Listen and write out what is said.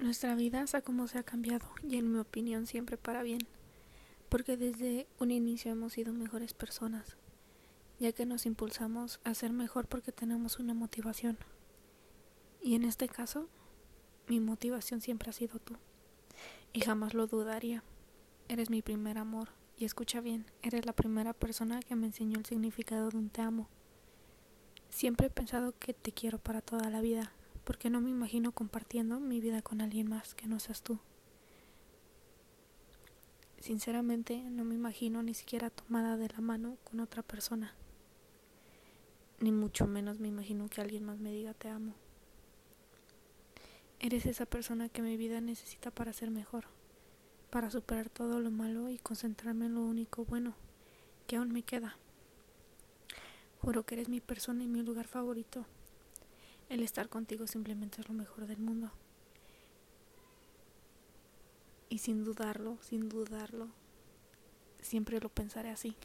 Nuestra vida, sea como se ha cambiado, y en mi opinión siempre para bien, porque desde un inicio hemos sido mejores personas, ya que nos impulsamos a ser mejor porque tenemos una motivación. Y en este caso, mi motivación siempre ha sido tú, y jamás lo dudaría. Eres mi primer amor, y escucha bien, eres la primera persona que me enseñó el significado de un te amo. Siempre he pensado que te quiero para toda la vida porque no me imagino compartiendo mi vida con alguien más que no seas tú. Sinceramente, no me imagino ni siquiera tomada de la mano con otra persona. Ni mucho menos me imagino que alguien más me diga te amo. Eres esa persona que mi vida necesita para ser mejor, para superar todo lo malo y concentrarme en lo único bueno que aún me queda. Juro que eres mi persona y mi lugar favorito. El estar contigo simplemente es lo mejor del mundo. Y sin dudarlo, sin dudarlo, siempre lo pensaré así.